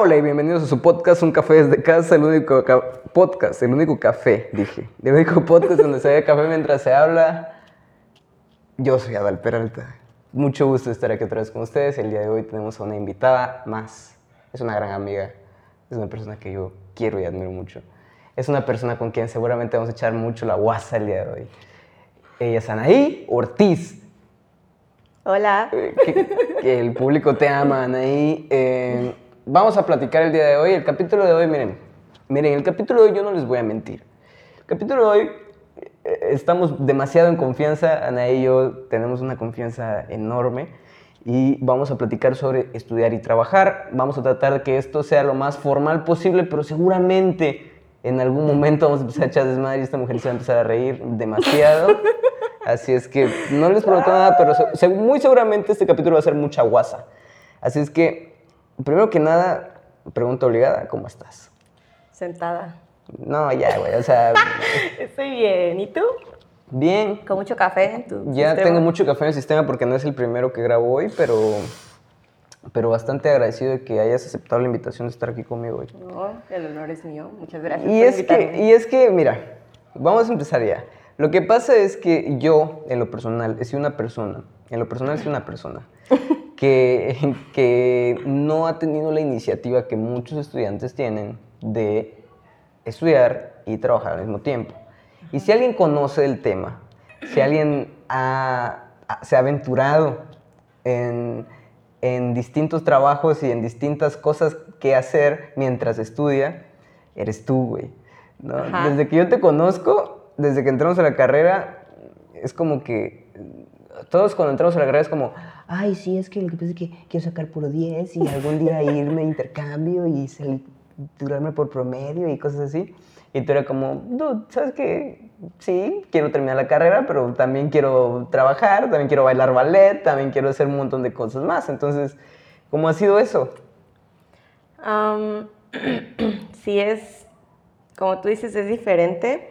hola y bienvenidos a su podcast Un Café desde casa, el único podcast, el único café, dije. El único podcast donde se ve café mientras se habla. Yo soy Adal Peralta. Mucho gusto estar aquí otra vez con ustedes. El día de hoy tenemos a una invitada más. Es una gran amiga. Es una persona que yo quiero y admiro mucho. Es una persona con quien seguramente vamos a echar mucho la guasa el día de hoy. Ella es Anaí Ortiz. Hola. Eh, que, que el público te ama, Anaí. Eh, vamos a platicar el día de hoy. El capítulo de hoy, miren, miren, el capítulo de hoy yo no les voy a mentir. El capítulo de hoy eh, estamos demasiado en confianza, Ana y yo tenemos una confianza enorme y vamos a platicar sobre estudiar y trabajar. Vamos a tratar de que esto sea lo más formal posible, pero seguramente en algún momento vamos a empezar a echar desmadre y esta mujer se va a empezar a reír demasiado. Así es que no les prometo nada, pero muy seguramente este capítulo va a ser mucha guasa. Así es que, primero que nada, pregunta obligada, ¿cómo estás? Sentada. No, ya, güey, o sea, Estoy bien. ¿Y tú? bien. Con mucho café en tu Ya sistema? tengo mucho café en el sistema porque no es el primero que grabo hoy, pero, pero bastante agradecido de que hayas aceptado la invitación de estar aquí conmigo hoy. No, el honor es mío. Muchas gracias Y por es, que, y es que, mira, vamos a empezar ya. Lo que pasa es que yo, en lo personal, he sido una persona, en lo personal, he sido una persona que, que no ha tenido la iniciativa que muchos estudiantes tienen de estudiar y trabajar al mismo tiempo. Y si alguien conoce el tema, si alguien ha- se ha aventurado en, en distintos trabajos y en distintas cosas que hacer mientras estudia, eres tú, güey. Desde que yo te conozco, desde que entramos a la carrera, es como que todos cuando entramos a la carrera es como, ay, sí, es que lo que pasa es que quiero sacar puro 10 y algún día irme a intercambio y durarme por promedio y cosas así. Y tú eras como, dude, ¿sabes qué? Sí, quiero terminar la carrera, pero también quiero trabajar, también quiero bailar ballet, también quiero hacer un montón de cosas más. Entonces, ¿cómo ha sido eso? Am, sí es, como tú dices, es diferente.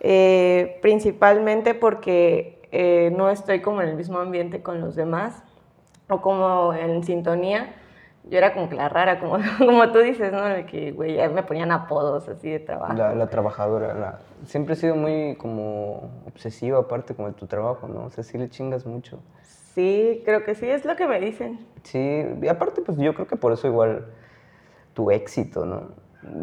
eh, principalmente porque eh, no estoy como en el mismo ambiente con los demás o como en sintonía. Yo era como que la rara, como, como tú dices, ¿no? De que, güey, me ponían apodos así de trabajo. La, la trabajadora, la- siempre he sido muy como obsesiva aparte con tu trabajo, ¿no? O sea, sí le chingas mucho. Sí, creo que sí, es lo que me dicen. Sí, y aparte, pues yo creo que por eso igual tu éxito, ¿no?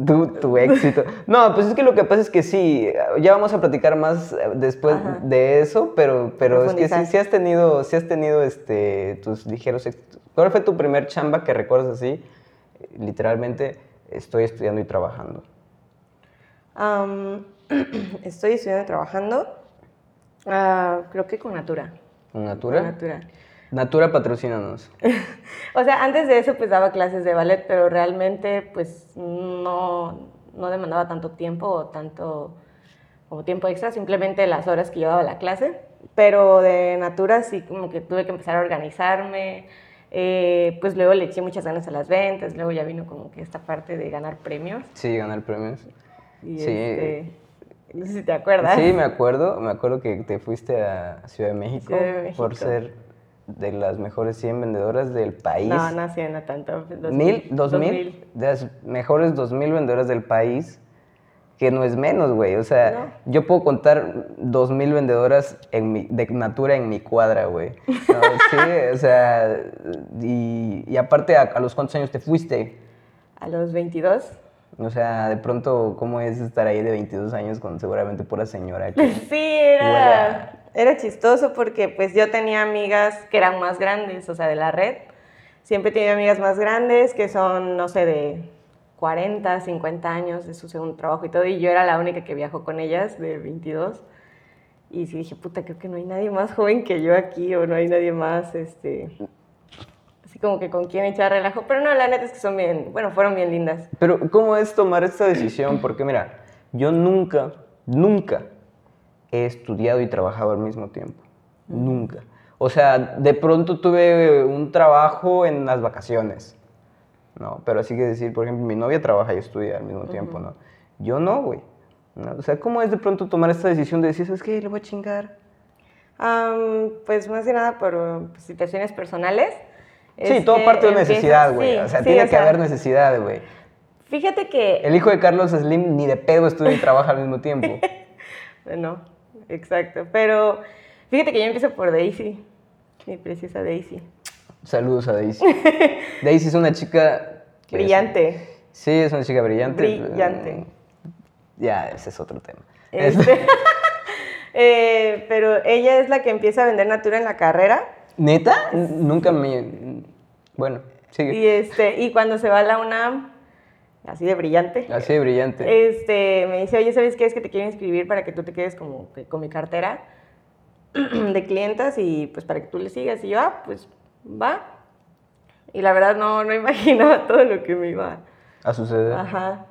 Tu, tu éxito. No, pues es que lo que pasa es que sí, ya vamos a platicar más eh, después Ajá. de eso, pero, pero es que sí, sí has tenido, sí has tenido este, tus ligeros éxitos. ¿Cuál fue tu primer chamba que recuerdas así? Literalmente, estoy estudiando y trabajando. Estoy estudiando y trabajando, ah, creo que con Natura. ¿Con Natura? Con Natura. Natura, patrocínanos. O sea, antes de eso pues daba clases de ballet, pero realmente pues no, no demandaba tanto tiempo o tanto como tiempo extra, simplemente las horas que yo daba la clase. Pero de Natura sí como que tuve que empezar a organizarme, eh, pues luego le eché muchas ganas a las ventas, luego ya vino como que esta parte de ganar premios. Sí, ganar premios. Y Sí. este, no sé si te acuerdas. Sí, me acuerdo, me acuerdo que te fuiste a Ciudad de México, Ciudad de por México. ser de las mejores 100 vendedoras del país. No, no hacía no tanto. dos ¿Mil? mil, ¿Dos mil? De las mejores 2.000 vendedoras del país, que no es menos, güey. O sea, yo puedo contar 2.000 vendedoras en mi, de Natura en mi cuadra, güey. No, sí, o sea, y, y aparte, ¿a, a los cuántos años te fuiste? A los 22. O sea, de pronto, ¿cómo es estar ahí de 22 años con seguramente pura señora? que- Sí, era, era chistoso porque pues yo tenía amigas que eran más grandes, o sea, de la red. Siempre he tenido amigas más grandes que son, no sé, de 40, 50 años de su segundo trabajo y todo, y yo era la única que viajó con ellas de 22. Y sí dije, puta, creo que no hay nadie más joven que yo aquí, o no hay nadie más, este, como que con quien echar relajo. Pero no, la neta es que son bien, bueno, fueron bien lindas. Pero, ¿cómo es tomar esta decisión? Porque, mira, yo nunca, nunca he estudiado y trabajado al mismo tiempo. Nunca. O sea, de pronto tuve un trabajo en las vacaciones. No, pero así que decir, por ejemplo, mi novia trabaja y estudia al mismo tiempo, ¿no? Yo no, güey. ¿no? O sea, ¿cómo es de pronto tomar esta decisión de decir, ¿sabes qué? Le voy a chingar. Am, pues más que nada por uh, situaciones personales. Sí, todo parte de empieza- necesidad, güey. sí, o sea, sí, tiene o que sea, haber necesidad, güey. Fíjate que... El hijo de Carlos Slim ni de pedo estudia y trabaja al mismo tiempo. No, exacto. Pero fíjate que yo empiezo por Daisy, mi preciosa Daisy. Saludos a Daisy. Daisy es una chica... que es- Brillante. sí, es una chica brillante. Brillante. Ya, ese es otro tema. Este, eh, pero ella es la que empieza a vender Natura en la carrera. ¿Neta? Nunca me... Bueno, sigue. Y, este, y cuando se va a la UNAM, así de brillante, Así de brillante. este, me dice, oye, ¿sabes qué? Es que te quiero inscribir para que tú te quedes como que con mi cartera de clientas y pues para que tú le sigas. Y yo, ah, pues va. Y la verdad no, no imaginaba todo lo que me iba. A suceder. Ajá.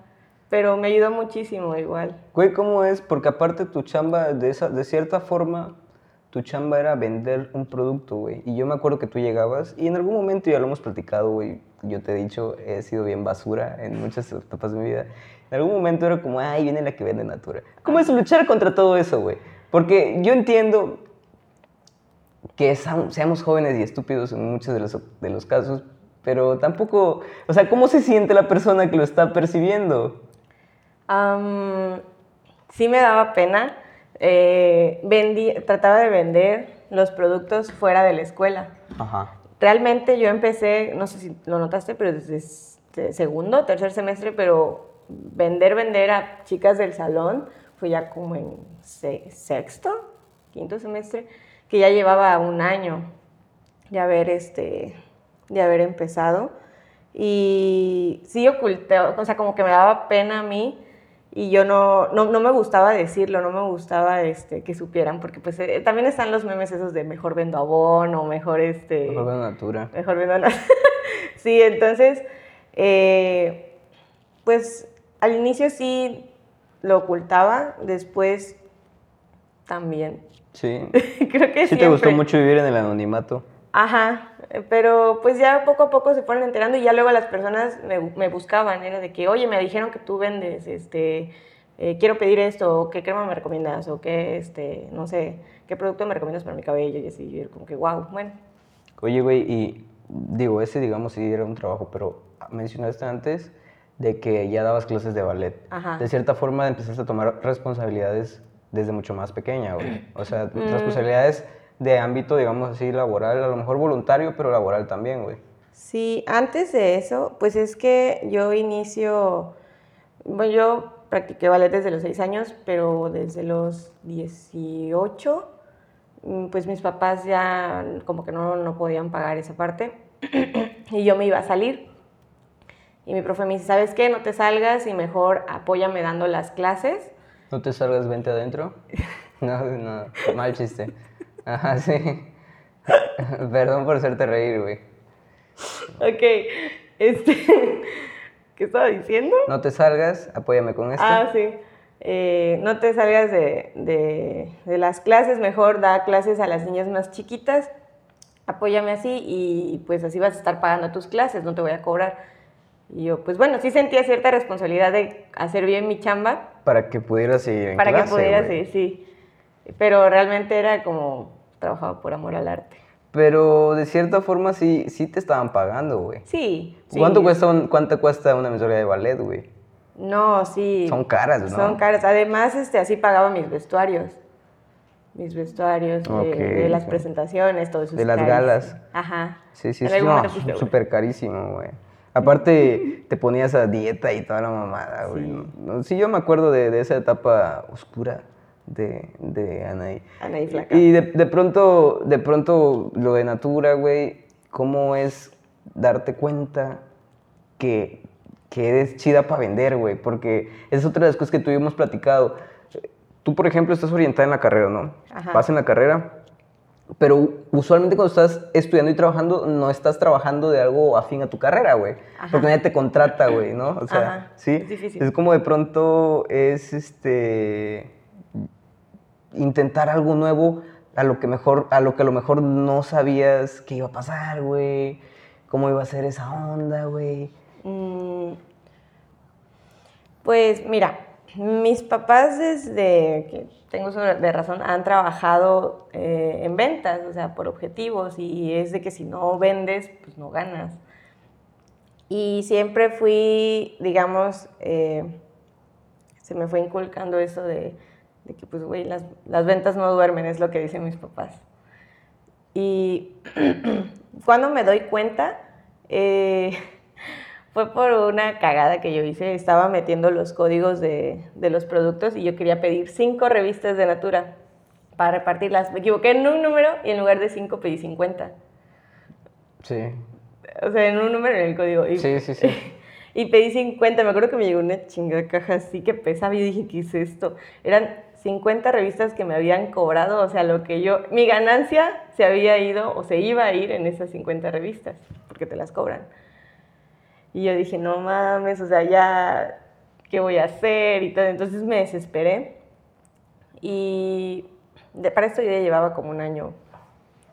Pero me ayudó muchísimo igual. Güey, ¿cómo es? Porque aparte tu chamba, de, esa, de cierta forma, tu chamba era vender un producto, güey. Y yo me acuerdo que tú llegabas, y en algún momento ya lo hemos platicado, güey. Yo te he dicho, he sido bien basura en muchas etapas de mi vida. En algún momento era como, ay, viene la que vende Natura. ¿Cómo es luchar contra todo eso, güey? Porque yo entiendo que seamos jóvenes y estúpidos en muchos de los, de los casos, pero tampoco, o sea, ¿cómo se siente la persona que lo está percibiendo? Sí me daba pena. Eh, vendí, trataba de vender los productos fuera de la escuela. Ajá. Realmente yo empecé, no sé si lo notaste, pero desde segundo, tercer semestre, pero vender, vender a chicas del salón fue ya como en se- sexto, quinto semestre, que ya llevaba un año de haber, este, de haber empezado. Y sí oculté, o sea, como que me daba pena a mí y yo no, no, no me gustaba decirlo, no me gustaba este, que supieran, porque pues eh, también están los memes esos de mejor vendo abón o mejor este... Mejor vendo Natura. Mejor viendo nada. sí, entonces, eh, pues al inicio sí lo ocultaba, después también. Sí. Creo que Sí te gustó mucho vivir en el anonimato. Ajá, pero pues ya poco a poco se fueron enterando y ya luego las personas me, me buscaban, era de que, oye, me dijeron que tú vendes, este, eh, quiero pedir esto, o qué crema me recomiendas, o qué, este, no sé, qué producto me recomiendas para mi cabello, y así, como que, wow, bueno. Oye, güey, y digo, ese digamos sí era un trabajo, pero mencionaste antes de que ya dabas clases de ballet. Ajá. De cierta forma empezaste a tomar responsabilidades desde mucho más pequeña, güey. O sea, Mm. responsabilidades de ámbito, digamos así, laboral, a lo mejor voluntario, pero laboral también, güey. Sí, antes de eso, pues es que yo inicio, bueno, yo practiqué ballet desde los 6 años, pero desde los 18, mm, pues mis papás ya como que no, no podían pagar esa parte y yo me iba a salir. Y mi profe me dice, ¿sabes qué? No te salgas y mejor apóyame dando las clases. ¿No te salgas, vente adentro? No, no, mal chiste. Ajá, sí. Perdón por hacerte reír, güey. Ok, este, ¿qué estaba diciendo? No te salgas, apóyame con esto. Ah, sí. Eh, no te salgas de, de- de las clases, mejor da clases a las niñas más chiquitas, apóyame así y pues así vas a estar pagando tus clases, no te voy a cobrar. Y yo, pues bueno, sí sentía cierta responsabilidad de hacer bien mi chamba Para que pudieras seguir en para clase, que pudiera seguir, sí. Pero realmente era como trabajaba por amor al arte. Pero de cierta forma sí, sí te estaban pagando, güey. Sí. sí. ¿Cuánto, cuesta un- ¿Cuánto cuesta una mensualidad de ballet, güey? No, sí. Son caras, ¿no? Son caras. Además, este, así pagaba mis vestuarios. Mis vestuarios de, Ok, de las ok. presentaciones, todo eso. De las carísimo. galas. Ajá. Sí, sí, sí. No, súper carísimo, güey. Aparte, te ponías a dieta y toda la mamada, güey. Sí. ¿no? Sí, yo me acuerdo de, de esa etapa oscura de, de Anaí. Anaí Flaca. Y de, de pronto, de pronto, lo de Natura, güey, ¿cómo es darte cuenta que, que eres chida para vender, güey? Porque esa es otra de las cosas que tuvimos platicado. Tú, por ejemplo, estás orientada en la carrera, ¿no? Ajá. Vas en la carrera, pero usualmente cuando estás estudiando y trabajando, no estás trabajando de algo afín a tu carrera, güey. Porque nadie te contrata, güey, ¿no? O sea, Ajá, sí. es difícil. Es como de pronto es este intentar algo nuevo a lo que mejor a lo que a lo mejor no sabías que iba a pasar, güey. Cómo iba a ser esa onda, güey. Mm, pues mira, mis papás desde que tengo de razón han trabajado eh, en ventas, o sea, por objetivos y es de que si no vendes, pues no ganas. Y siempre fui, digamos, eh, se me fue inculcando eso de, de que, pues, güey, las, las ventas no duermen, es lo que dicen mis papás. Y cuando me doy cuenta, eh, fue por una cagada que yo hice. Estaba metiendo los códigos de, de, los productos y yo quería pedir cinco revistas de Natura para repartirlas. Me equivoqué en un número y en lugar de cinco pedí 50. Sí. O sea, en un número en el código. Y, sí, sí, sí. y pedí 50. Me acuerdo que me llegó una chingada caja así que pesaba y dije, ¿qué es esto? Eran 50 revistas que me habían cobrado, o sea, lo que yo, mi ganancia se había ido o se iba a ir en esas 50 revistas, porque te las cobran. Y yo dije, no mames, o sea, ya, ¿qué voy a hacer? Y todo. Entonces me desesperé. Y de, para esto yo ya llevaba como un año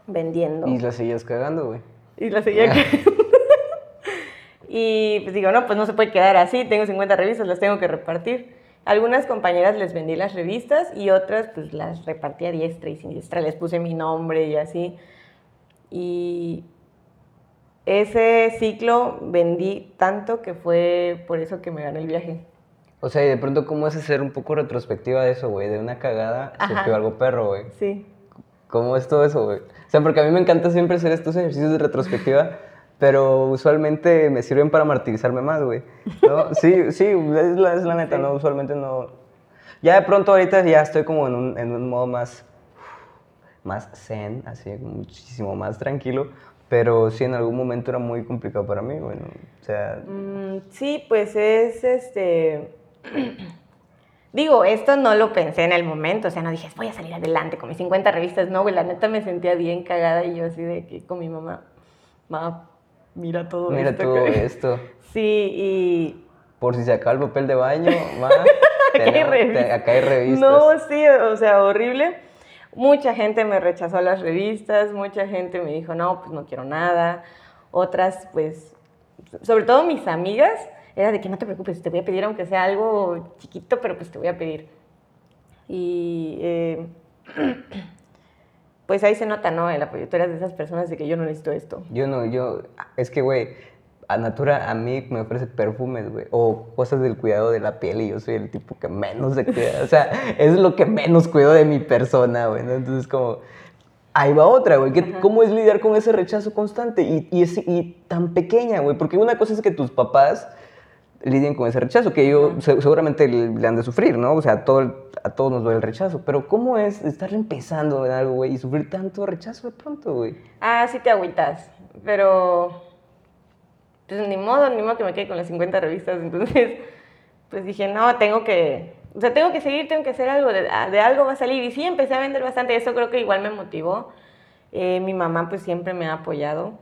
vendiendo. Y la seguías cagando, güey. Y la seguía cagando. y pues digo, no, pues no se puede quedar así, tengo 50 revistas, las tengo que repartir. Algunas compañeras les vendí las revistas y otras pues las repartí a diestra y siniestra, les puse mi nombre y así. Y ese ciclo vendí tanto que fue por eso que me gané el viaje. O sea, y de pronto, ¿cómo es hacer un poco retrospectiva de eso, güey? De una cagada surgió algo perro, güey. Sí. ¿Cómo es todo eso, güey? O sea, porque a mí me encanta siempre hacer estos ejercicios de retrospectiva, pero usualmente me sirven para martirizarme más, güey. ¿No? Sí, sí, es la, es la neta, sí. ¿no? Usualmente no... Ya de pronto ahorita ya estoy como en un, en un modo más, más zen, así, muchísimo más tranquilo, pero sí, en algún momento era muy complicado para mí, bueno, o sea... Mm, sí, pues es este... Digo, esto no lo pensé en el momento, o sea, no dije, voy a salir adelante con mis 50 revistas, no, güey, la neta me sentía bien cagada y yo así de que con mi mamá, mamá, mira todo mira esto. Mira todo esto. Sí, y... Por si se acaba el papel de baño, ma, acá, acá hay revistas. No, sí, o sea, horrible. Mucha gente me rechazó las revistas, mucha gente me dijo, no, pues no quiero nada. Otras, pues, sobre todo mis amigas, era de que no te preocupes, te voy a pedir aunque sea algo chiquito, pero pues te voy a pedir. Y eh, pues ahí se nota, ¿no? El apoyo. Tú eres de esas personas de que yo no necesito esto. Yo no, yo, es que, güey, a Natura a mí me ofrece perfumes, güey, o cosas del cuidado de la piel y yo soy el tipo que menos se cuida. O sea, es lo que menos cuido de mi persona, güey, ¿no? Entonces, como, ahí va otra, güey. ¿Cómo es lidiar con ese rechazo constante y, y, es, y tan pequeña, güey? Porque una cosa es que tus papás lidien con ese rechazo, que yo se, seguramente le han de sufrir, ¿no? O sea, a, todo, a todos nos duele el rechazo, pero ¿cómo es estar empezando en algo, güey, y sufrir tanto rechazo de pronto, güey? Ah, sí te agüitas, pero pues ni modo, ni modo que me quede con las 50 revistas, entonces pues dije, no, tengo que, o sea, tengo que seguir, tengo que hacer algo, de, de algo va a salir, y sí, empecé a vender bastante, eso creo que igual me motivó, eh, mi mamá pues siempre me ha apoyado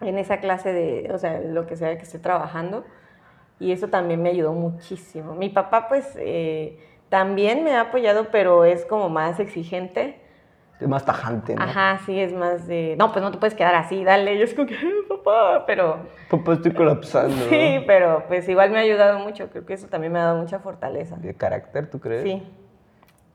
en esa clase de, o sea, lo que sea que esté trabajando, y eso también me ayudó muchísimo. Mi papá pues eh, también me ha apoyado, pero es como más exigente. Es más tajante, ¿no? Ajá, sí, es más de, no, pues no te puedes quedar así, dale. Yo es como que, papá, pero... Papá, estoy colapsando. Sí, ¿no? pero pues igual me ha ayudado mucho. Creo que eso también me ha dado mucha fortaleza. ¿De carácter, tú crees? Sí.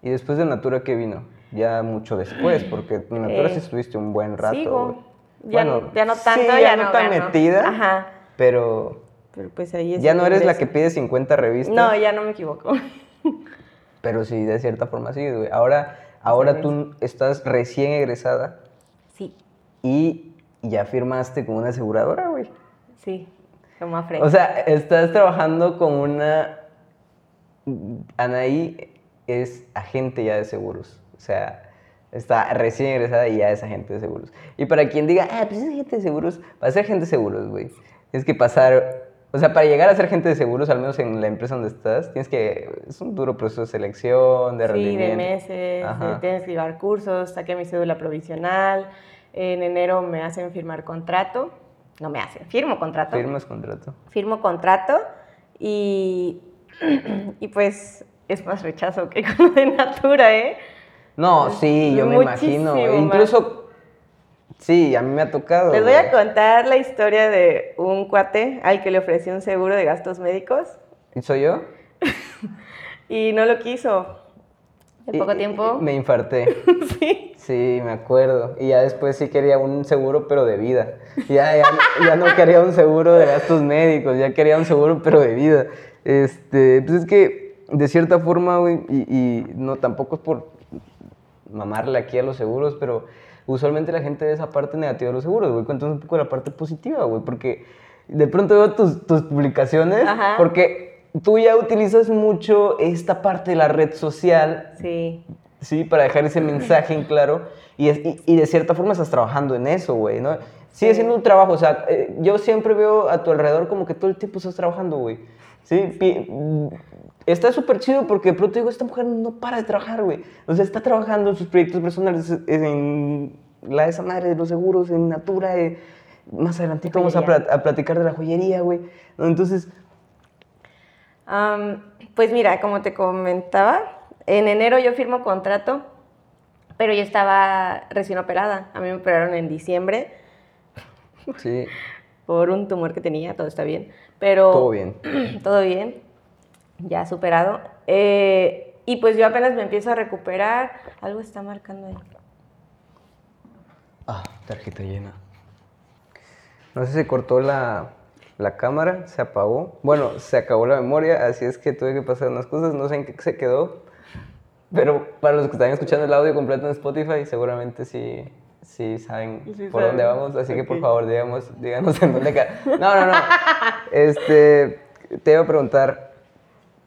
¿Y después de Natura qué vino? Ya mucho después, porque en Natura Eh, sí estuviste un buen rato. Sigo. Ya, Bueno, ya no tanto, sí, ya, ya no, tan metida. Ajá. Pero Pero pues ahí es ya no eres la que pide 50 revistas. No, ya no me equivoco. Pero sí, de cierta forma sí, güey. Ahora, ahora Sí. tú estás recién egresada Sí, y ya firmaste con una aseguradora, güey. sí, como a. O sea, estás trabajando con una... Anaí es agente ya de seguros. O sea, está recién egresada y ya es agente de seguros. Y para quien diga, ah, pues es agente de seguros, para ser agente de seguros, güey, tienes que pasar... O sea, para llegar a ser agente de seguros, al menos en la empresa donde estás, tienes que... Es un duro proceso de selección, de Sí, de meses, Ajá. tienes que llevar cursos, saqué mi cédula provisional, en enero me hacen firmar contrato, no me hacen, firmo contrato. Firmas contrato. Firmo contrato y, y pues es más rechazo que con de Natura, ¿eh? No, sí, yo me imagino. Muchísimo güey. más. Incluso, sí, a mí me ha tocado. Les voy a contar la historia de un cuate al que le ofrecí un seguro de gastos médicos. ¿Y soy yo? y no lo quiso. En poco tiempo. Me infarté. sí. Sí, me acuerdo. Y ya después sí quería un seguro, pero de vida. Ya, ya, ya, no quería un seguro de gastos médicos, ya quería un seguro, pero de vida. Este, pues es que, de cierta forma, güey, y, y no, tampoco es por mamarle aquí a los seguros, pero usualmente la gente ve esa parte negativa de los seguros, güey. Cuéntanos un poco de la parte positiva, güey, porque de pronto veo tus, tus publicaciones, Ajá. porque tú ya utilizas mucho esta parte de la red social Sí. ¿sí? Para dejar ese mensaje en claro. Y, es- y, y de cierta forma estás trabajando en eso, güey, ¿no? Sigue Sí. siendo un trabajo, o sea, eh, yo siempre veo a tu alrededor como que todo el tiempo estás trabajando, güey. ¿Sí? Está súper chido porque de pronto digo, esta mujer no para de trabajar, güey. O sea, está trabajando en sus proyectos personales, en la de esa madre de los seguros, en Natura, eh, más adelantito vamos a, platicar de la joyería, güey. Entonces, pues mira, como te comentaba, en enero yo firmo contrato, pero yo estaba recién operada. A mí me operaron en diciembre sí, por un tumor que tenía, todo está bien. Pero todo bien. todo bien, ya superado. Eh, y pues yo apenas me empiezo a recuperar. Algo está marcando ahí. Ah, tarjeta llena. No sé si se cortó la, la cámara, se apagó. Bueno, se acabó la memoria, así es que tuve que pasar unas cosas, no sé en qué se quedó. Pero para los que están escuchando el audio completo en Spotify, seguramente sí, sí saben Sí por saben. dónde vamos. Así que por favor, digamos, díganos en dónde. No, no, no. Este, te iba a preguntar,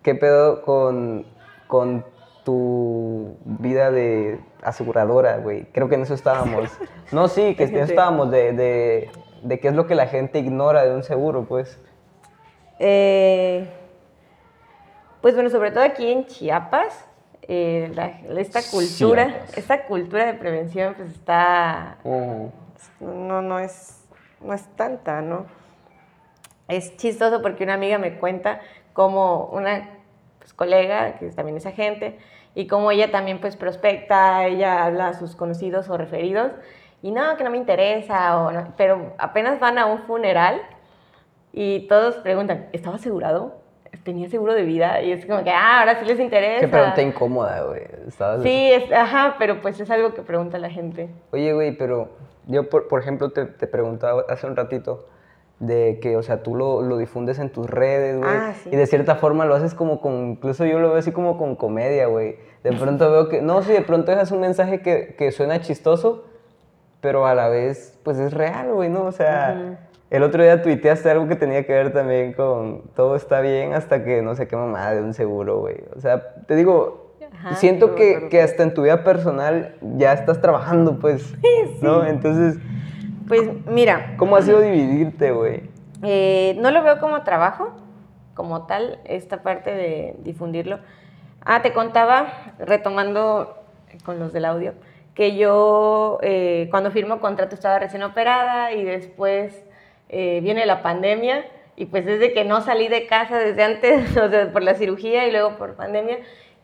¿qué pedo con, con tu vida de aseguradora, güey? Creo que en eso estábamos. No, sí, que en eso estábamos, de, de, de qué es lo que la gente ignora de un seguro, pues. Eh, pues bueno, sobre todo aquí en Chiapas, eh, la- esta cultura, Chiapas. esta cultura de prevención pues está, no, no es, no es tanta, ¿no? Es chistoso porque una amiga me cuenta como una pues, colega, que también es agente, y como ella también pues prospecta, ella habla a sus conocidos o referidos, y no, que no me interesa, o no, pero apenas van a un funeral y todos preguntan, ¿estaba asegurado? ¿Tenía seguro de vida? Y es como que, ah, ahora sí les interesa. Qué pregunta incómoda, güey. Sí, es, ajá, pero pues es algo que pregunta la gente. Oye, güey, pero yo, por, por ejemplo, te, te preguntaba hace un ratito de que, o sea, tú lo, lo difundes en tus redes, güey. Ah, sí. Y de cierta forma lo haces como con, incluso yo lo veo así como con comedia, güey. De pronto veo que, no, sí, de pronto dejas un mensaje que, que suena chistoso, pero a la vez, pues es real, güey, ¿no? O sea, el otro día tuiteaste algo que tenía que ver también con todo está bien hasta que no sé qué mamada de un seguro, güey. O sea, te digo, Ajá, siento sí que, que hasta en tu vida personal ya estás trabajando, pues, ¿no? Entonces, Pues mira, ¿cómo ha sido dividirte, güey? Eh, no lo veo como trabajo, como tal, esta parte de difundirlo. Ah, te contaba, retomando con los del audio, que yo eh, cuando firmo contrato estaba recién operada y después eh, viene la pandemia y pues desde que no salí de casa desde antes, o sea, por la cirugía y luego por pandemia,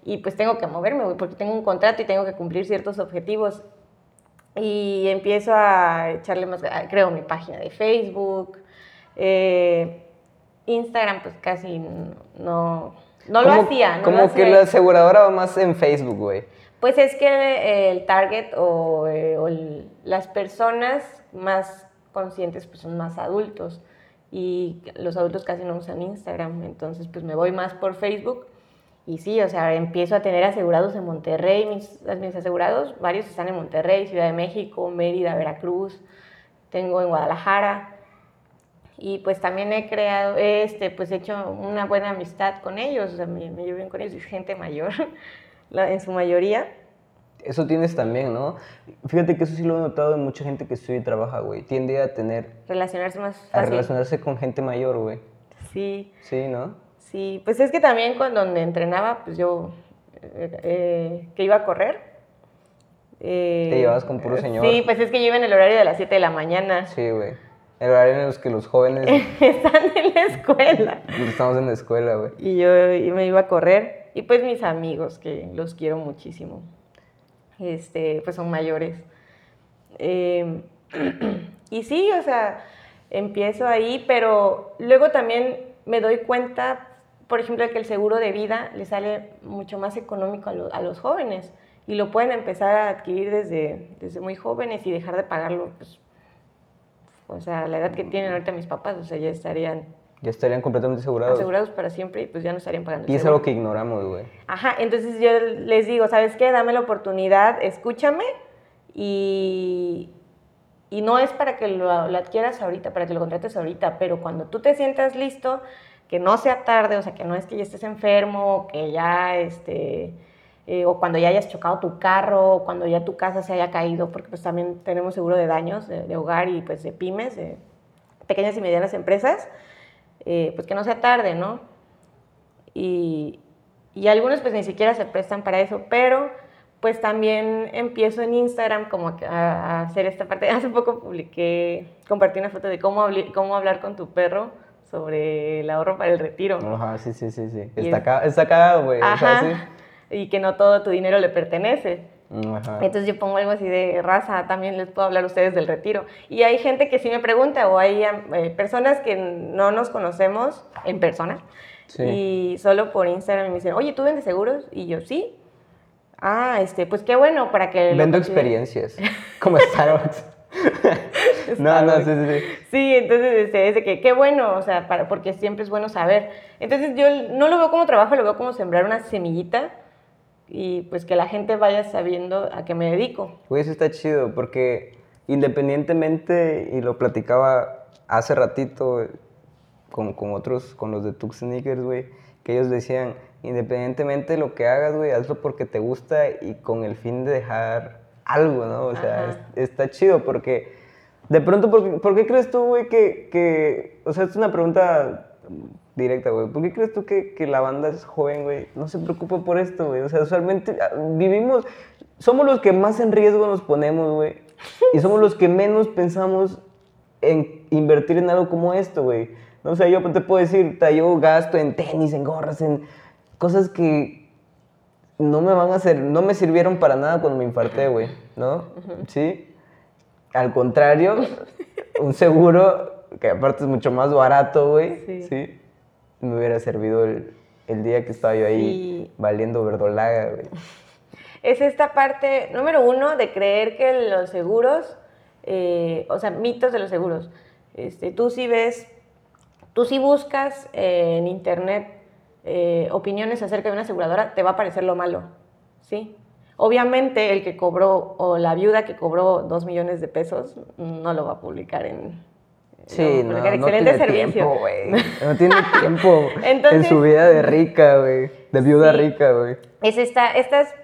y pues tengo que moverme, güey, porque tengo un contrato y tengo que cumplir ciertos objetivos y empiezo a echarle más, creo mi página de Facebook, eh, Instagram pues casi no, no lo hacía. No como lo que hacía. la aseguradora va más en Facebook, güey. Pues es que el target o, eh, o el- las personas más conscientes pues son más adultos y los adultos casi no usan Instagram, entonces pues me voy más por Facebook y sí, o sea, empiezo a tener asegurados en Monterrey, mis, mis asegurados, varios están en Monterrey, Ciudad de México, Mérida, Veracruz, tengo en Guadalajara y pues también he creado, este, pues he hecho una buena amistad con ellos, o sea, me, me llevo bien con ellos, es gente mayor, en su mayoría. Eso tienes también, ¿no? Fíjate que eso sí lo he notado en mucha gente que estudia y trabaja, güey. Tiende a tener, relacionarse más a relacionarse con gente mayor, güey. Sí, Sí, ¿no? Sí. Pues es que también cuando entrenaba, pues yo, eh, eh, que iba a correr. eh, Te llevabas con puro señor. Sí, pues es que yo iba en el horario de las 7 de la mañana. Sí, güey. El horario en los que los jóvenes Están en la escuela. estamos en la escuela, güey. Y yo y me iba a correr. Y pues mis amigos, que los quiero muchísimo, este, pues son mayores. Eh, y sí, o sea, empiezo ahí, pero luego también me doy cuenta por ejemplo, que el seguro de vida le sale mucho más económico a, lo- a los jóvenes y lo pueden empezar a adquirir desde, desde muy jóvenes y dejar de pagarlo, pues, o sea, la edad que tienen ahorita mis papás, o sea, ya estarían Ya estarían completamente asegurados. asegurados para siempre y pues ya no estarían pagando. el Y es algo que ignoramos, güey. Ajá, entonces yo les digo, ¿sabes qué? Dame la oportunidad, escúchame y, y no es para que lo, lo adquieras ahorita, para que lo contrates ahorita, pero cuando tú te sientas listo, que no sea tarde, o sea, que no es que ya estés enfermo, que ya, este, eh, o cuando ya hayas chocado tu carro, o cuando ya tu casa se haya caído, porque pues también tenemos seguro de daños de, de hogar y pues de pymes, de pequeñas y medianas empresas, eh, pues que no sea tarde, ¿no? y, y algunos pues ni siquiera se prestan para eso, pero pues también empiezo en Instagram como a, hacer esta parte. Hace poco publiqué, compartí una foto de cómo, cómo hablar con tu perro sobre el ahorro para el retiro. Ajá, sí, sí, sí, sí. Está, es- ca- está cagado, güey. o sea, Ajá. Y que no todo tu dinero le pertenece. Mm, Ajá. Entonces yo pongo algo así de raza, también les puedo hablar a ustedes del retiro. Y hay gente que sí me pregunta, o hay eh, personas que no nos conocemos en persona, Sí. y solo por Instagram me dicen, oye, ¿tú vendes seguros? Y yo, sí. Ah, este, pues qué bueno, para que... Vendo considere". experiencias. Como Starbucks. no, no, sí, sí, sí. Sí, entonces este, es de que qué bueno, o sea, para, porque siempre es bueno saber. Entonces yo no lo veo como trabajo, lo veo como sembrar una semillita y pues que la gente vaya sabiendo a qué me dedico. Güey, eso está chido porque independientemente, y lo platicaba hace ratito con, con otros, con los de Tux Sneakers, güey, que ellos decían, independientemente de lo que hagas, güey, hazlo porque te gusta y con el fin de dejar algo, ¿no? O sea, es- está chido porque de pronto, ¿por, qué- por qué crees tú, güey, que, que, o sea, es una pregunta directa, güey, ¿por qué crees tú que, que la banda es joven, güey, no se preocupa por esto, güey? O sea, usualmente ah, vivimos, somos los que más en riesgo nos ponemos, güey, y somos los que menos pensamos en invertir en algo como esto, güey. No, o sea, yo te puedo decir, yo gasto en tenis, en gorras, en cosas que no me van a hacer, no me sirvieron para nada cuando me infarté, güey, ¿no? Sí. Al contrario, un seguro que aparte es mucho más barato, güey, Sí. sí. Me hubiera servido el, el día que estaba yo ahí Sí. valiendo verdolaga, güey. Es esta parte, número uno, de creer que los seguros, eh, o sea, mitos de los seguros. Este, tú sí ves, tú sí buscas eh, en internet eh, opiniones acerca de una aseguradora, te va a parecer lo malo, ¿sí? Obviamente el que cobró, o la viuda que cobró dos millones de pesos, no lo va a publicar en... Sí, no, publicar. no Excelente tiene servicio. tiempo, güey. No tiene tiempo en Entonces- su vida de rica, güey. De viuda Sí. rica, güey. es esta, esta es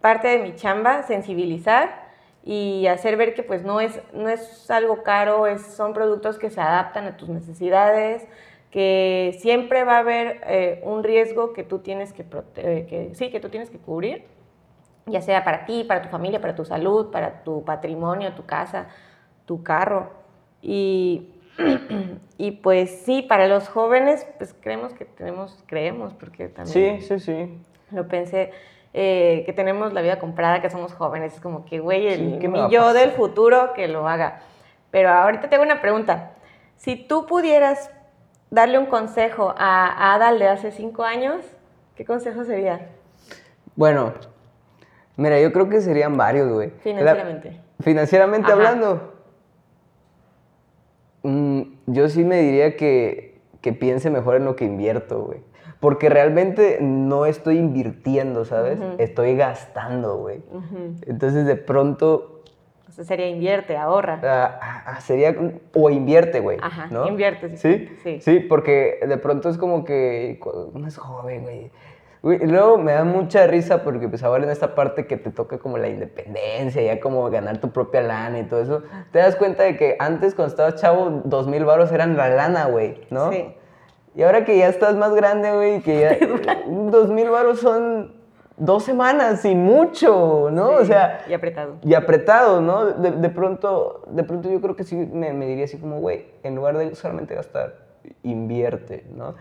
parte de mi chamba, sensibilizar y hacer ver que pues no es, no es algo caro, es, son productos que se adaptan a tus necesidades, que siempre va a haber eh, un riesgo que tú tienes que, eh, que, sí, que tú tienes que cubrir, ya sea para ti, para tu familia, para tu salud, para tu patrimonio, tu casa, tu carro. Y, y pues sí, para los jóvenes, pues creemos que tenemos, creemos, porque también Sí, sí, sí. lo pensé, eh, que tenemos la vida comprada, que somos jóvenes. Es como que, güey, el Sí, ¿qué me mi va a yo del futuro que lo haga. Pero ahorita tengo una pregunta. Si tú pudieras darle un consejo a, Adal de hace cinco años, ¿qué consejo sería? Bueno, mira, yo creo que serían varios, güey. Financieramente. La- financieramente Ajá. hablando. mm, yo sí me diría que, que piense mejor en lo que invierto, güey. Porque realmente no estoy invirtiendo, ¿sabes? Estoy gastando, güey. Entonces de pronto O sea, sería invierte, ahorra. Ah, ah, sería o invierte, güey. Ajá, ¿no? invierte, sí. ¿Sí? Sí. Sí, porque de pronto es como que uno es joven, güey. Y luego me da mucha risa porque pues ahora en esta parte que te toca como la independencia, ya como ganar tu propia lana y todo eso, te das cuenta de que antes cuando estabas chavo, dos mil baros eran la lana, güey, ¿no? Sí. Y ahora que ya estás más grande, güey, que ya dos mil baros son dos semanas y mucho, ¿no? O sea, Y apretado. y apretado, ¿no? De, de pronto, de pronto yo creo que sí me, me diría así como, güey, en lugar de solamente gastar, invierte, ¿no?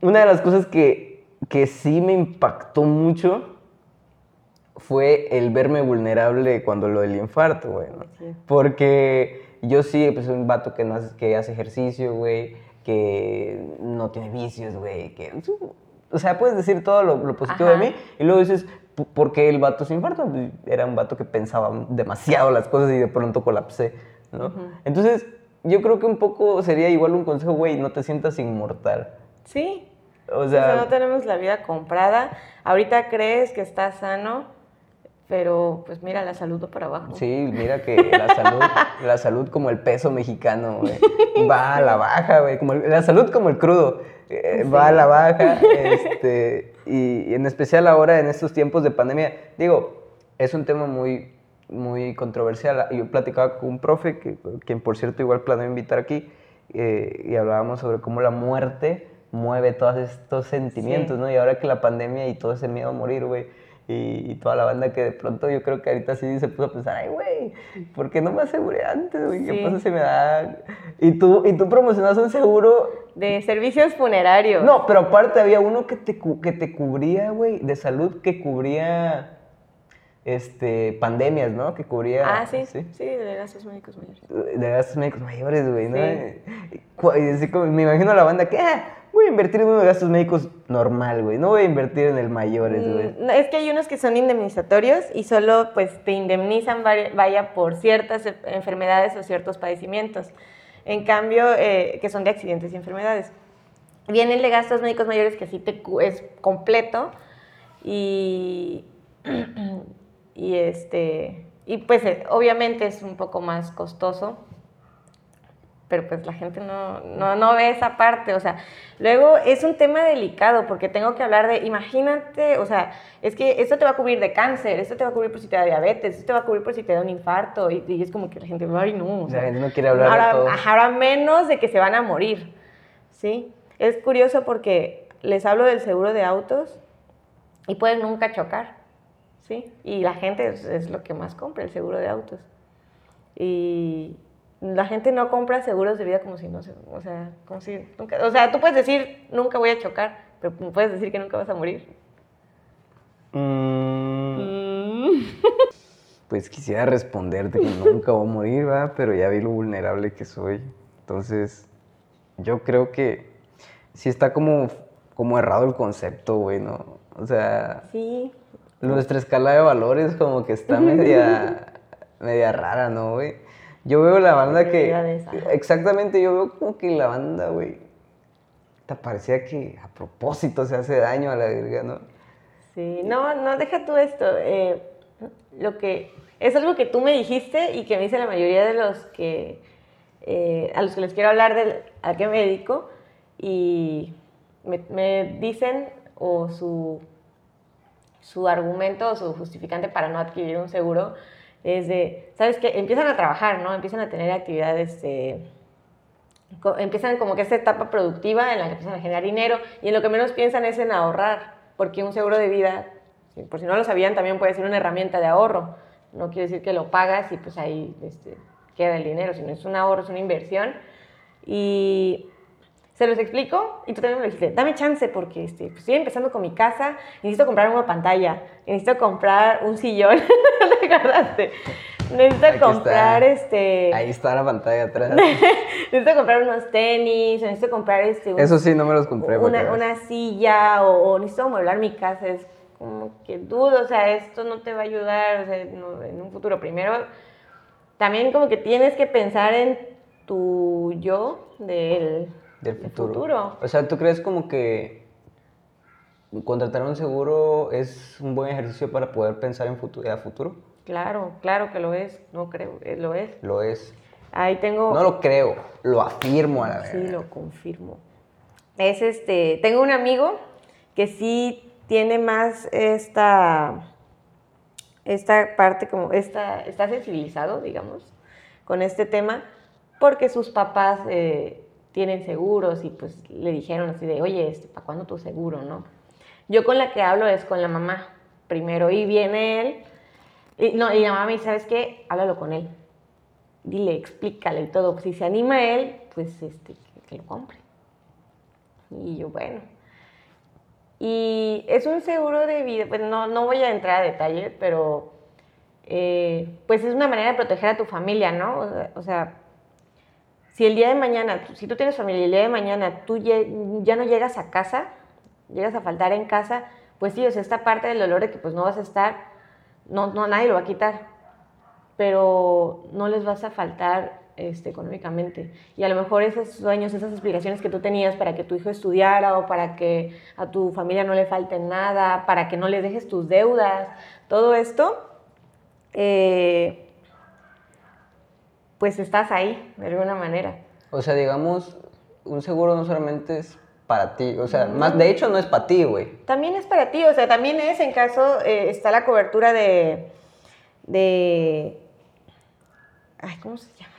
Una de las cosas que, que sí me impactó mucho fue el verme vulnerable cuando lo del infarto, güey, ¿no? Sí. Porque yo sí, pues un vato que, no hace, que hace ejercicio, güey. que no tiene vicios, güey, que... O sea, puedes decir todo lo, positivo de mí y luego dices, ¿por qué el vato se infarto? Pues, era un vato que pensaba demasiado las cosas y de pronto colapsé, ¿no? Entonces, yo creo que un poco sería igual un consejo, güey, no te sientas inmortal. Sí. O sea, no tenemos la vida comprada. Ahorita crees que estás sano, pero pues mira, la salud va para abajo. Sí, mira que la salud, la salud como el peso mexicano, güey, va a la baja, güey. Como la salud como el crudo, eh, va a la baja. Este, y, en especial ahora en estos tiempos de pandemia, digo, es un tema muy, muy controversial. Yo platicaba con un profe, que, quien por cierto igual planeo invitar aquí, eh, y hablábamos sobre cómo la muerte mueve todos estos sentimientos, ¿no? Y ahora que la pandemia y todo ese miedo a morir, güey, y, toda la banda que de pronto yo creo que ahorita sí se puso a pensar, ay, güey, ¿por qué no me aseguré antes, güey? ¿Qué pasa si me da...? Y tú, y tú promocionas un seguro... De servicios funerarios. No, pero aparte había uno que te, que te cubría, güey, de salud, que cubría este, pandemias, ¿no? Que cubría... Ah, sí, sí, sí, de gastos médicos mayores. De gastos médicos mayores, güey, ¿no? Y, me imagino la banda que, ah, voy a invertir en uno de gastos médicos normal, güey, no voy a invertir en el mayores, güey. Mm, es que hay unos que son indemnizatorios y solo, pues, te indemnizan, vaya, por ciertas enfermedades o ciertos padecimientos. En cambio, eh, que son de accidentes y enfermedades. Viene de gastos médicos mayores que así te, es completo y y este y pues eh, obviamente es un poco más costoso pero pues la gente no, no, no, ve esa parte, o sea, luego es un tema delicado porque tengo que hablar de, imagínate, o sea, es que esto te va a cubrir de cáncer, esto te va a cubrir por si te da diabetes, esto te va a cubrir por si te da un infarto, y, es como que la gente, ay, no, o sea, la gente no quiere hablar ahora, de todo. Ahora menos de que se van a morir, ¿sí? Es curioso porque les hablo del seguro de autos y pueden nunca chocar. ¿sí? Y la gente es, lo que más compra, el seguro de autos. Y la gente no compra seguros de vida como si no se, o sea, como si nunca, o sea, tú puedes decir nunca voy a chocar, pero puedes decir que nunca vas a morir. Mm. Pues quisiera responderte que nunca voy a morir, ¿verdad? Pero ya vi lo vulnerable que soy. Entonces, yo creo que sí está como, como errado el concepto, güey, ¿no? O sea... Sí nuestra escala de valores como que está media, media rara, ¿no, güey? Yo veo la banda que... Exactamente, yo veo como que la banda, güey, te parecía que a propósito se hace daño a la verga, ¿no? Sí, no, no, deja tú esto. Eh, lo que... Es algo que tú me dijiste y que me dice la mayoría de los que... Eh, a los que les quiero hablar de a qué me dedico y me, me dicen o su su argumento o su justificante para no adquirir un seguro es de, ¿sabes qué? Empiezan a trabajar, ¿no? Empiezan a tener actividades, eh, empiezan como que esta etapa productiva en la que empiezan a generar dinero y en lo que menos piensan es en ahorrar, porque un seguro de vida, por si no lo sabían, también puede ser una herramienta de ahorro. No quiere decir que lo pagas y pues ahí este, queda el dinero, sino es un ahorro, es una inversión. Y se los explico y tú también me dijiste, dame chance porque este, pues, estoy empezando con mi casa, necesito comprar una pantalla, necesito comprar un sillón, ¿te acordaste? Necesito comprar este... Ahí está la pantalla atrás. necesito comprar unos tenis, necesito comprar este... Eso sí, no me los compré. Una, una silla o, necesito amueblar mi casa. Es como que dudo, o sea, esto no te va a ayudar o sea, en un futuro. Primero, también como que tienes que pensar en tu yo del del futuro. O sea, ¿tú crees como que contratar un seguro es un buen ejercicio para poder pensar en futuro, a futuro? Claro, claro que lo es, no creo, eh, lo es. Lo es. Ahí tengo... No lo creo, lo afirmo a la vez. Sí, lo confirmo. Es este, tengo un amigo que sí tiene más esta, esta parte como, esta, está sensibilizado, digamos, con este tema, porque sus papás eh, tienen seguros y pues le dijeron así de, oye, este, ¿para cuándo tu seguro, no? Yo con la que hablo es con la mamá primero y viene él, y, no, y la mamá me dice, ¿sabes qué? Háblalo con él. Dile, explícale todo. Si se anima él, pues este, que, lo compre. Y yo, bueno. Y es un seguro de vida, pues no, no voy a entrar a detalles, pero eh, pues es una manera de proteger a tu familia, ¿no? O sea, si el día de mañana, si tú tienes familia el día de mañana tú ya no llegas a casa, llegas a faltar en casa, pues sí, o sea, esta parte del dolor de que pues no vas a estar, no, no nadie lo va a quitar, pero no les vas a faltar este, económicamente. Y a lo mejor esos sueños, esas aspiraciones que tú tenías para que tu hijo estudiara o para que a tu familia no le falte nada, para que no les dejes tus deudas, todo esto, eh, pues estás ahí de alguna manera. O sea, digamos, un seguro no solamente es para ti, o sea, más, de hecho no es para ti, güey. También es para ti, o sea, también es en caso, eh, está la cobertura de, de, ay, ¿cómo se llama?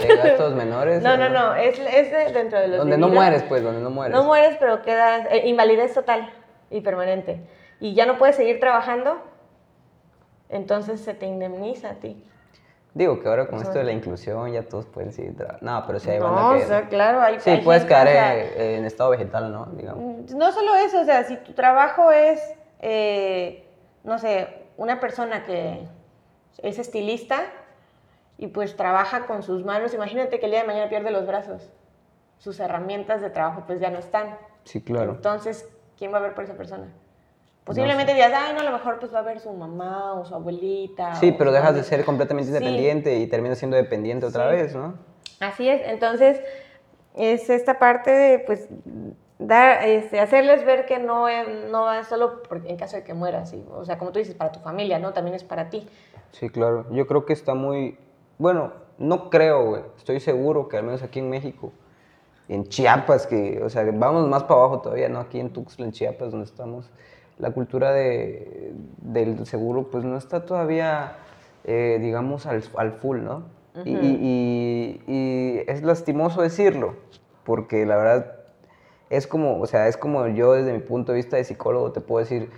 ¿De gastos menores? No, no, no, es, es dentro de los... Donde no mueres, pues, donde no mueres. No mueres, pero quedas, eh, invalidez total y permanente. Y ya no puedes seguir trabajando, entonces se te indemniza a ti. Digo que ahora con esto de la inclusión ya todos pueden seguir trabajando. No, pero si hay no, o sea, claro, hay Sí, puedes caer en, estado vegetal, ¿no? Digamos. Mm, no solo eso, o sea, si tu trabajo es, eh, no sé, una persona que es estilista y pues trabaja con sus manos, imagínate que el día de mañana pierde los brazos. Sus herramientas de trabajo pues ya no están. Sí, claro. Entonces, ¿quién va a ver por esa persona? Posiblemente digas, ay, no, a lo mejor pues va a ver su mamá o su abuelita. Sí, pero dejas de ser completamente independiente y terminas siendo dependiente otra vez, ¿no? Así es, entonces es esta parte de, pues, dar, este, hacerles ver que no no es solo en caso de que mueras, ¿sí? o sea, como tú dices, para tu familia, ¿no? También es para ti. Sí, claro, yo creo que está muy, bueno, no creo, güey, estoy seguro que al menos aquí en México, en Chiapas, que, o sea, vamos más para abajo todavía, ¿no? Aquí en Tuxtla, en Chiapas, donde estamos la cultura de, del seguro pues no está todavía, eh, digamos, al, al, full, ¿no? y, y, es lastimoso decirlo, porque la verdad es como, o sea, es como yo desde mi punto de vista de psicólogo te puedo decir,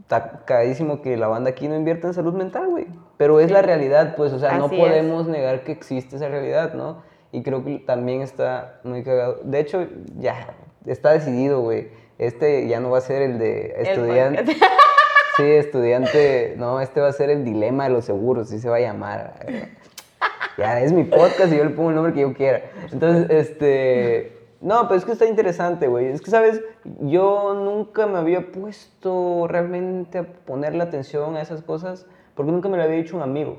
está cagadísimo que la banda aquí no invierte en salud mental, güey. Pero es la realidad, pues, o sea, no podemos negar que existe esa realidad, ¿no? Y creo que también está muy cagado. De hecho, ya, está decidido, güey este ya no va a ser el de estudiante. sí, estudiante. No, este va a ser el dilema de los seguros, así se va a llamar. Ya, es mi podcast y yo le pongo el nombre que yo quiera. Entonces, este. No, pero es que está interesante, güey. Es que, ¿sabes? Yo nunca me había puesto realmente a ponerle atención a esas cosas porque nunca me lo había dicho un amigo.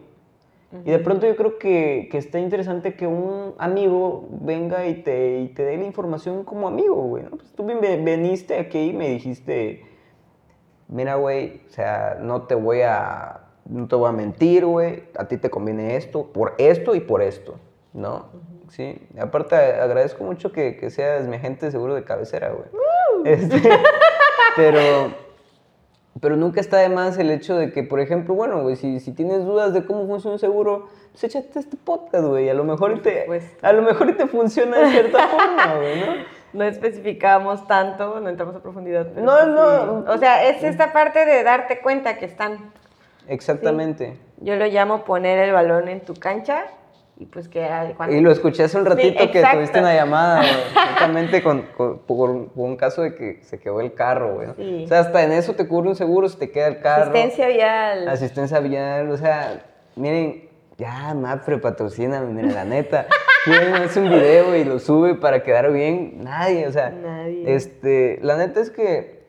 Y de pronto yo creo que, que, está interesante que un amigo venga y te, y te dé la información como amigo, güey. ¿no? Pues tú viniste aquí y me dijiste, mira, güey, o sea, no te voy a, no te voy a mentir, güey, a ti te conviene esto, por esto y por esto, ¿no? Sí, aparte agradezco mucho que, que, seas mi agente seguro de cabecera, güey. Este, pero pero nunca está de más el hecho de que, por ejemplo, bueno, güey, si, si tienes dudas de cómo funciona un seguro, pues échate este podcast, güey. A lo mejor te, a lo mejor te funciona de cierta forma, güey, ¿no? No especificamos tanto, no entramos a profundidad. no, pues no. O sea, es esta parte de darte cuenta que están. Exactamente. Yo lo llamo poner el balón en tu cancha y pues que Y lo escuché hace un ratito que tuviste una llamada, justamente con, por, un caso de que se quedó el carro, güey. O sea, hasta en eso te cubre un seguro si te queda el carro. Asistencia vial. Asistencia vial, o sea, miren, ya, Mapfre, patrocina, miren, la neta. ¿Quién hace un video y lo sube para quedar bien? Nadie, o sea. Nadie. Este, la neta es que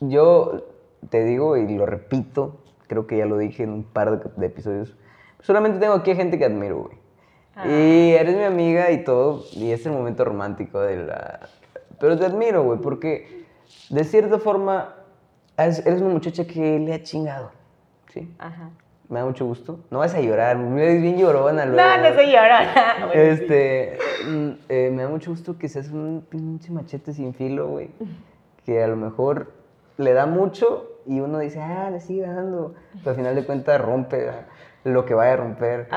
yo te digo y lo repito, creo que ya lo dije en un par de episodios, Solamente tengo aquí gente que admiro, güey. Y ah. eres mi amiga y todo, y es el momento romántico de la... Pero te admiro, güey, porque de cierta forma eres una muchacha que le ha chingado, ¿sí? Ajá. Me da mucho gusto. No vas a llorar, me ves bien llorona luego. No, no soy llorona. este, mm, eh, me da mucho gusto que seas un pinche machete sin filo, güey. Que a lo mejor le da mucho y uno dice, ah, le sigue dando. Pero al final de cuentas rompe lo que vaya a romper.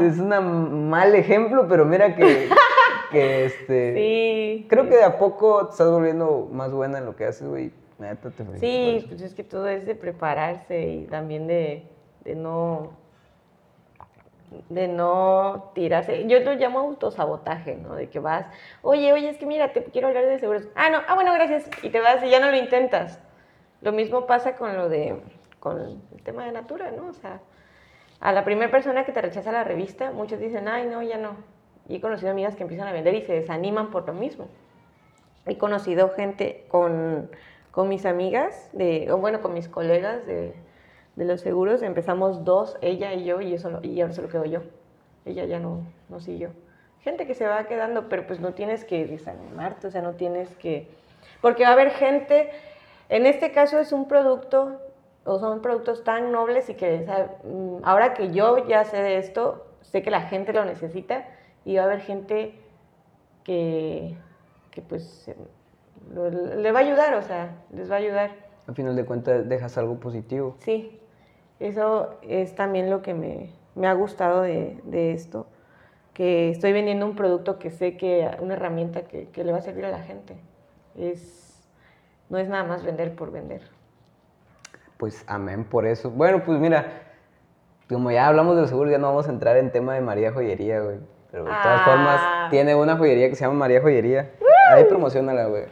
Es un mal ejemplo, pero mira que, que este... Sí. Creo que de a poco te estás volviendo más buena en lo que haces, güey. Neta, te Sí, pues es que todo es de prepararse y también de, de no de no tirarse. Yo lo llamo autosabotaje, ¿no? De que vas, oye, oye, es que mira, te quiero hablar de seguros. Ah, no, ah, bueno, gracias. Y te vas y ya no lo intentas. Lo mismo pasa con lo de, con el tema de Natura, ¿no? O sea, a la primera persona que te rechaza la revista, muchos dicen, ay, no, ya no. Y he conocido amigas que empiezan a vender y se desaniman por lo mismo. He conocido gente con, con mis amigas, de, o bueno, con mis colegas de, de los seguros. Empezamos dos, ella y yo, y, eso, y ahora solo quedo yo. Ella ya no, no siguió. Gente que se va quedando, pero pues no tienes que desanimarte, o sea, no tienes que... Porque va a haber gente, en este caso es un producto, o son productos tan nobles y que o sea, mm, ahora que yo ya sé de esto, sé que la gente lo necesita y va a haber gente que, que pues lo- le va a ayudar, o sea, les va a ayudar. Al final de cuentas dejas algo positivo. Sí, eso es también lo que me, me ha gustado de, de esto, que estoy vendiendo un producto que sé que, una herramienta que, que le va a servir a la gente. Es, no es nada más vender por vender. Pues amén por eso. Bueno, pues mira, como ya hablamos de los seguros, ya no vamos a entrar en tema de María Joyería, güey. Pero de todas Ah. formas, tiene una joyería que se llama María Joyería. Ahí promocionala, güey.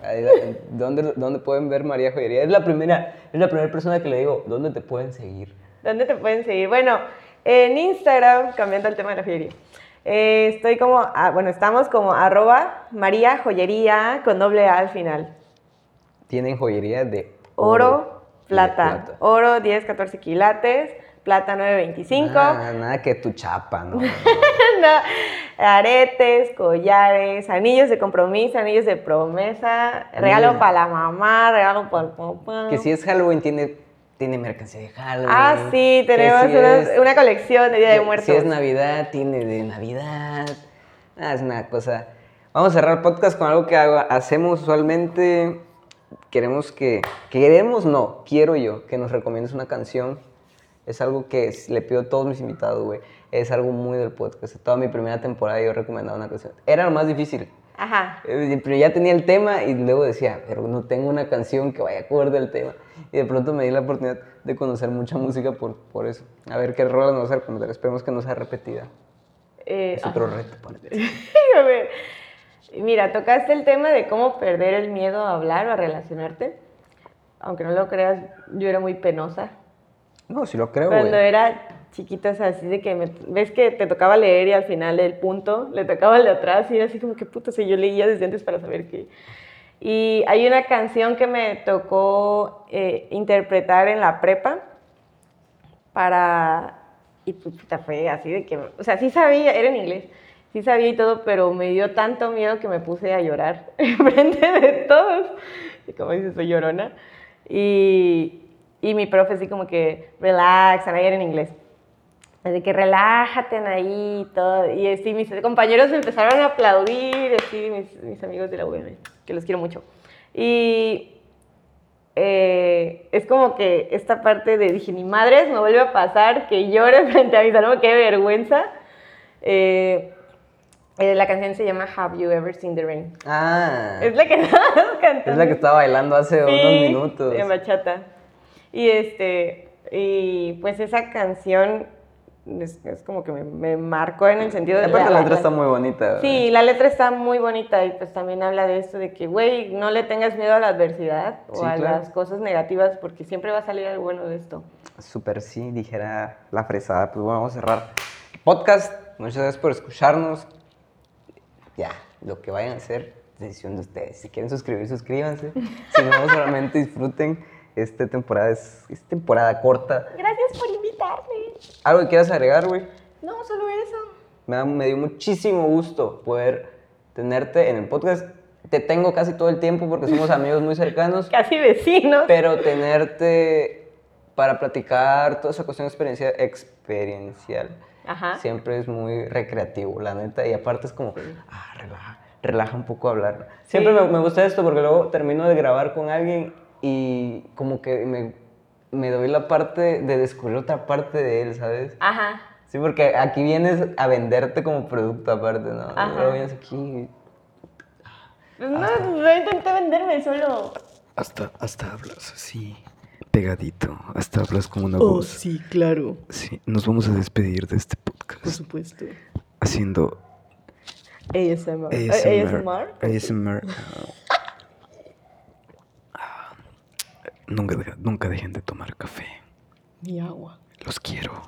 ¿dónde, ¿Dónde pueden ver María Joyería? Es la primera, es la primera persona que le digo, ¿dónde te pueden seguir? ¿Dónde te pueden seguir? Bueno, en Instagram, cambiando el tema de la joyería, eh, estoy como, ah, bueno, estamos como arroba María Joyería con doble A al final. Tienen joyería de Oro, plata. Oro 10, 14 quilates, plata 9.25. Nada, nada que tu chapa, ¿no? No, aretes, collares, anillos de compromiso, anillos de promesa, regalo para la mamá, regalo para el papá. que si es Halloween, tiene, tiene mercancía de Halloween. Ah, sí, tenemos si unas- es- una colección de Día de Muertos. Si es Navidad, tiene de Navidad. Ah, es una cosa. Vamos a cerrar el podcast con algo que hago- hacemos usualmente. Queremos que. Queremos, no, quiero yo que nos recomiendes una canción. Es algo que es- le pido a todos mis invitados, güey. Es algo muy del podcast. Toda mi primera temporada yo recomendaba una canción. Era lo más difícil. Ajá. Eh, Pero ya tenía el tema y luego decía, pero no tengo una canción que vaya acorde al tema. Y de pronto me di la oportunidad de conocer mucha música por, por eso. A ver qué rola nos va a recomendar. Esperemos que no sea repetida. Eh, Es otro reto para ti. A ver, mira, tocaste el tema de cómo perder el miedo a hablar o a relacionarte. Aunque no lo creas, yo era muy penosa. No, sí lo creo, Cuando güey. era chiquita, o sea, así de que me- ves que te tocaba leer y al final del punto le tocaba el de atrás y era así como que puto, o sea, yo leía desde antes para saber qué. Y hay una canción que me tocó eh, interpretar en la prepa para... Y puta, fue así de que... O sea, sí sabía, era en inglés, sí sabía y todo, pero me dio tanto miedo que me puse a llorar enfrente de todos. Y como dices, soy llorona. Y, y mi profe así como que, relax, Anaí era en inglés. Así que relájate, Anaí, y todo. Y así mis compañeros empezaron a aplaudir, así mis, mis amigos de la UVM, que los quiero mucho. Y eh, es como que esta parte de dije, ni madres, me vuelve a pasar que llore frente a mis alumnos, qué vergüenza. Eh, eh, la canción se llama Have You Ever Seen the Rain? Ah, Es la que estábamos cantando. es la que estaba bailando hace unos minutos. En bachata. Y este, y pues esa canción es, es como que me, me marcó en el sentido de... Aparte la letra está muy bonita. Sí, la letra está muy bonita y pues también habla de esto de que, güey, no le tengas miedo a la adversidad o Sí, a claro. las cosas negativas porque siempre va a salir algo bueno de esto. Súper sí, dijera la fresada. Pues bueno, vamos a cerrar. Podcast, muchas gracias por escucharnos. Ya, lo que vayan a hacer, decisión de ustedes. Si quieren suscribir, suscríbanse. Si no, solamente disfruten. Esta temporada es, es temporada corta. Gracias por invitarme. ¿Algo que quieras agregar, güey? No, solo eso. Me, da- me dio muchísimo gusto poder tenerte en el podcast. Te tengo casi todo el tiempo porque somos amigos muy cercanos. Casi vecinos. Pero tenerte para platicar toda esa cuestión experiencia, experiencial Ajá. siempre es muy recreativo, la neta. Y aparte es como, ah, relaja, relaja un poco hablar. Siempre Sí. me, me gusta esto porque luego termino de grabar con alguien y como que me, me doy la parte de descubrir otra parte de él, ¿sabes? Ajá. Sí, porque aquí vienes a venderte como producto aparte, ¿no? Ajá. Luego vienes aquí. No, no intenté venderme solo. Hasta, hasta hablas así, pegadito. Hasta hablas como una Oh, voz. sí, claro, Sí, nos vamos a despedir de este por podcast supuesto. haciendo ASMR. ASMR. ASMR. Ah, nunca, nunca dejen de tomar café. Mi agua. Los quiero.